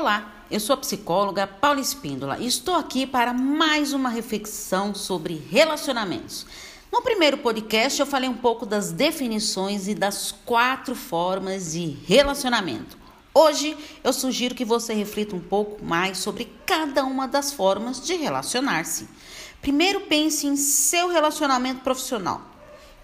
Olá, eu sou a psicóloga Paula Espíndola e estou aqui para mais uma reflexão sobre relacionamentos. No primeiro podcast eu falei um pouco das definições e das quatro formas de relacionamento. Hoje eu sugiro que você reflita um pouco mais sobre cada uma das formas de relacionar-se. Primeiro pense em seu relacionamento profissional.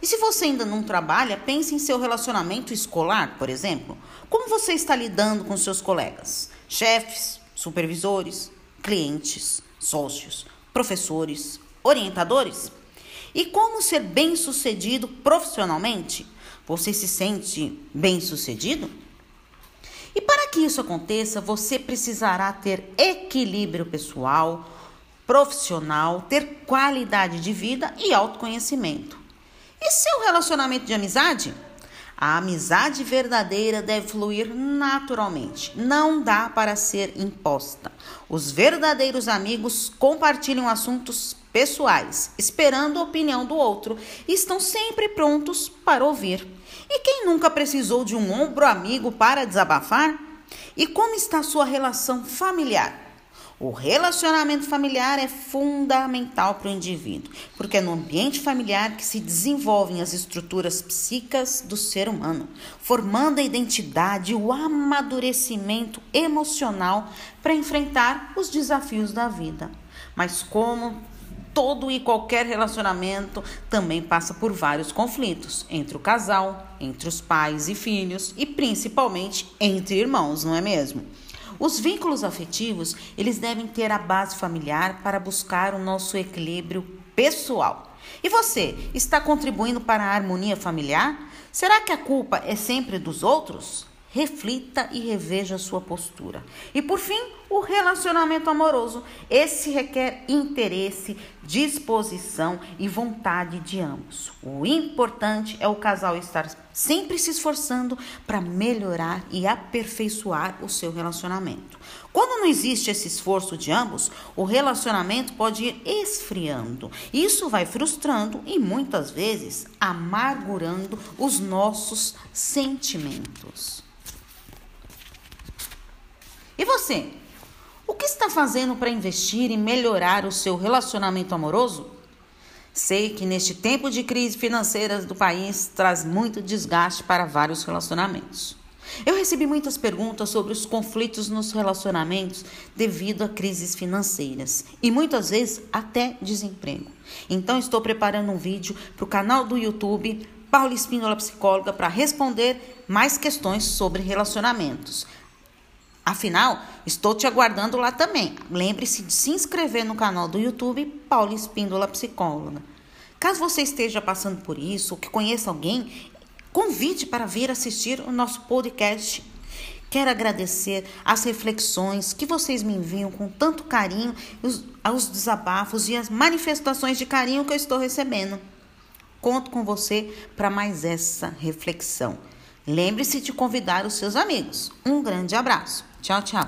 E se você ainda não trabalha, pense em seu relacionamento escolar, por exemplo. Como você está lidando com seus colegas? Chefes, supervisores, clientes, sócios, professores, orientadores? E como ser bem-sucedido profissionalmente? Você se sente bem-sucedido? E para que isso aconteça, você precisará ter equilíbrio pessoal, profissional, ter qualidade de vida e autoconhecimento. E seu relacionamento de amizade? A amizade verdadeira deve fluir naturalmente, não dá para ser imposta. Os verdadeiros amigos compartilham assuntos pessoais, esperando a opinião do outro e estão sempre prontos para ouvir. E quem nunca precisou de um ombro amigo para desabafar? E como está sua relação familiar? O relacionamento familiar é fundamental para o indivíduo, porque é no ambiente familiar que se desenvolvem as estruturas psíquicas do ser humano, formando a identidade e o amadurecimento emocional para enfrentar os desafios da vida. Mas como todo e qualquer relacionamento também passa por vários conflitos entre o casal, entre os pais e filhos e principalmente entre irmãos, não é mesmo? Os vínculos afetivos, eles devem ter a base familiar para buscar o nosso equilíbrio pessoal. E você, está contribuindo para a harmonia familiar? Será que a culpa é sempre dos outros? Reflita e reveja a sua postura. E por fim, o relacionamento amoroso. Esse requer interesse, disposição e vontade de ambos. O importante é o casal estar sempre se esforçando para melhorar e aperfeiçoar o seu relacionamento. Quando não existe esse esforço de ambos, o relacionamento pode ir esfriando. Isso vai frustrando e muitas vezes amargurando os nossos sentimentos. E você? O que está fazendo para investir e melhorar o seu relacionamento amoroso? Sei que neste tempo de crise financeira do país traz muito desgaste para vários relacionamentos. Eu recebi muitas perguntas sobre os conflitos nos relacionamentos devido a crises financeiras e muitas vezes até desemprego. Então estou preparando um vídeo para o canal do YouTube Paula Espíndola Psicóloga para responder mais questões sobre relacionamentos. Afinal, estou te aguardando lá também. Lembre-se de se inscrever no canal do YouTube Paula Espíndola Psicóloga. Caso você esteja passando por isso ou que conheça alguém, convide para vir assistir o nosso podcast. Quero agradecer as reflexões que vocês me enviam com tanto carinho, os, os desabafos e as manifestações de carinho que eu estou recebendo. Conto com você para mais essa reflexão. Lembre-se de convidar os seus amigos. Um grande abraço. Tchau, tchau.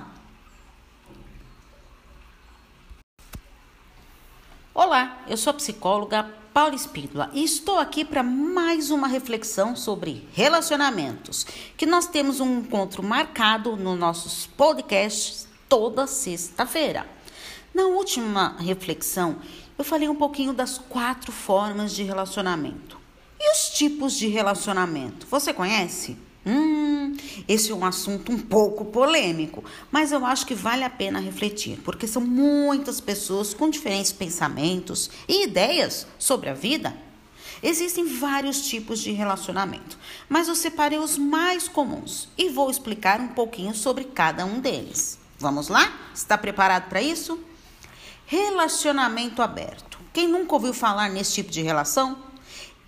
Olá, eu sou a psicóloga Paula Espíndola e estou aqui para mais uma reflexão sobre relacionamentos, que nós temos um encontro marcado nos nossos podcasts toda sexta-feira. Na última reflexão, eu falei um pouquinho das quatro formas de relacionamento. E os tipos de relacionamento? Você conhece? Hum, esse é um assunto um pouco polêmico, mas eu acho que vale a pena refletir, porque são muitas pessoas com diferentes pensamentos e ideias sobre a vida. Existem vários tipos de relacionamento, mas eu separei os mais comuns e vou explicar um pouquinho sobre cada um deles. Vamos lá? Está preparado para isso? Relacionamento aberto. Quem nunca ouviu falar nesse tipo de relação?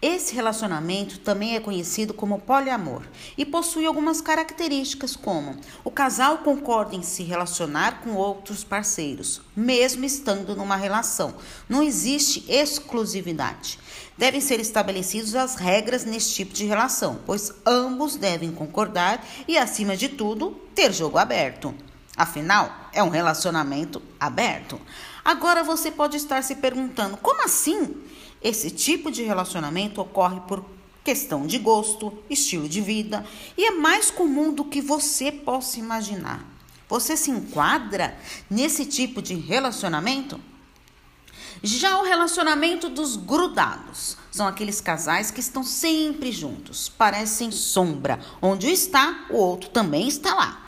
Esse relacionamento também é conhecido como poliamor e possui algumas características, como o casal concorda em se relacionar com outros parceiros, mesmo estando numa relação. Não existe exclusividade. Devem ser estabelecidas as regras nesse tipo de relação, pois ambos devem concordar e, acima de tudo, ter jogo aberto. Afinal, é um relacionamento aberto. Agora você pode estar se perguntando: como assim? Esse tipo de relacionamento ocorre por questão de gosto, estilo de vida e é mais comum do que você possa imaginar. Você se enquadra nesse tipo de relacionamento? Já o relacionamento dos grudados são aqueles casais que estão sempre juntos, parecem sombra. Onde um está, o outro também está lá.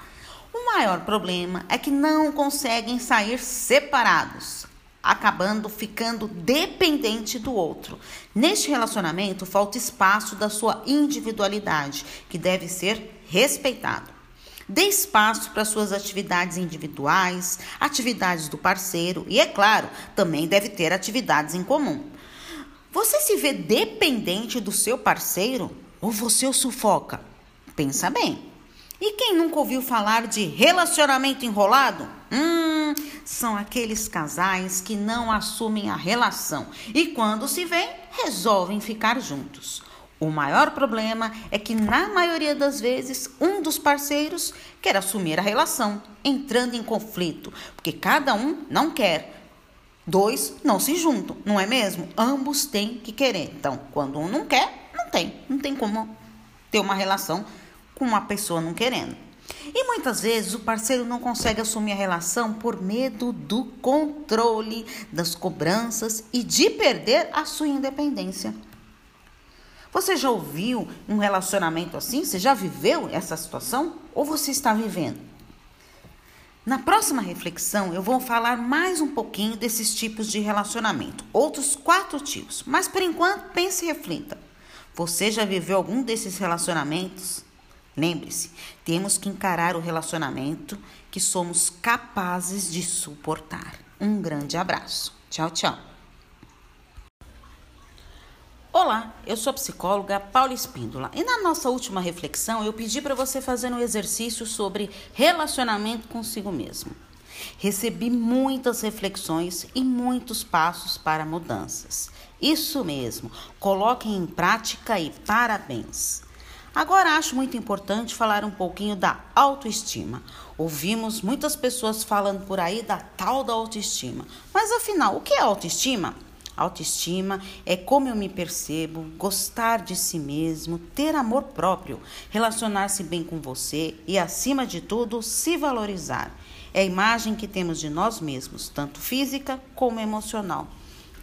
O maior problema é que não conseguem sair separados, acabando ficando dependente do outro. Neste relacionamento falta espaço da sua individualidade, que deve ser respeitado. Dê espaço para suas atividades individuais, atividades do parceiro e, é claro, também deve ter atividades em comum. Você se vê dependente do seu parceiro ou você o sufoca? Pensa bem. E quem nunca ouviu falar de relacionamento enrolado? Hum, são aqueles casais que não assumem a relação e, quando se veem, resolvem ficar juntos. O maior problema é que, na maioria das vezes, um dos parceiros quer assumir a relação, entrando em conflito, porque cada um não quer. Dois não se juntam, não é mesmo? Ambos têm que querer. Então, quando um não quer, não tem. Não tem como ter uma relação com uma pessoa não querendo. E muitas vezes o parceiro não consegue assumir a relação por medo do controle, das cobranças e de perder a sua independência. Você já ouviu um relacionamento assim? Você já viveu essa situação? Ou você está vivendo? Na próxima reflexão, eu vou falar mais um pouquinho desses tipos de relacionamento, outros quatro tipos. Mas por enquanto, pense e reflita. Você já viveu algum desses relacionamentos? Lembre-se, temos que encarar o relacionamento que somos capazes de suportar. Um grande abraço. Tchau, tchau. Olá, eu sou a psicóloga Paula Espíndola e na nossa última reflexão eu pedi para você fazer um exercício sobre relacionamento consigo mesmo. Recebi muitas reflexões e muitos passos para mudanças. Isso mesmo, coloquem em prática e parabéns. Agora acho muito importante falar um pouquinho da autoestima. Ouvimos muitas pessoas falando por aí da tal da autoestima. Mas afinal, o que é autoestima? Autoestima é como eu me percebo, gostar de si mesmo, ter amor próprio, relacionar-se bem com você e, acima de tudo, se valorizar. É a imagem que temos de nós mesmos, tanto física como emocional.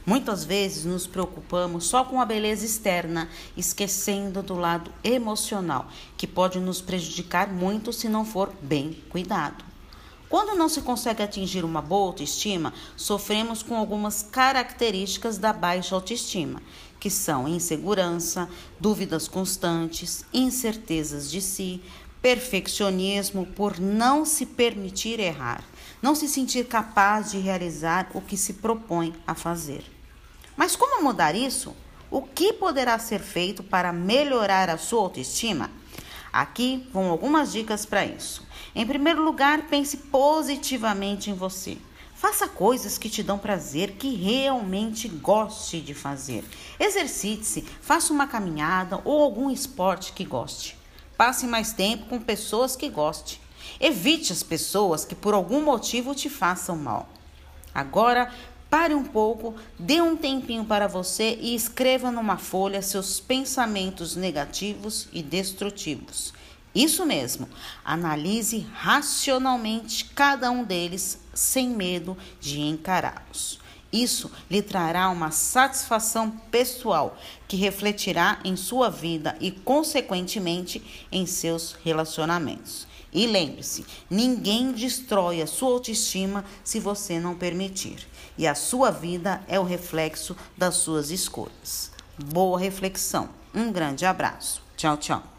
Muitas vezes nos preocupamos só com a beleza externa, esquecendo do lado emocional, que pode nos prejudicar muito se não for bem cuidado. Quando não se consegue atingir uma boa autoestima, sofremos com algumas características da baixa autoestima, que são insegurança, dúvidas constantes, incertezas de si, perfeccionismo por não se permitir errar, não se sentir capaz de realizar o que se propõe a fazer. Mas como mudar isso? O que poderá ser feito para melhorar a sua autoestima? Aqui vão algumas dicas para isso. Em primeiro lugar, pense positivamente em você. Faça coisas que te dão prazer, que realmente goste de fazer. Exercite-se, faça uma caminhada ou algum esporte que goste. Passe mais tempo com pessoas que goste. Evite as pessoas que por algum motivo te façam mal. Agora, pare um pouco, dê um tempinho para você e escreva numa folha seus pensamentos negativos e destrutivos. Isso mesmo, analise racionalmente cada um deles sem medo de encará-los. Isso lhe trará uma satisfação pessoal que refletirá em sua vida e, consequentemente, em seus relacionamentos. E lembre-se: ninguém destrói a sua autoestima se você não permitir. E a sua vida é o reflexo das suas escolhas. Boa reflexão. Um grande abraço. Tchau, tchau.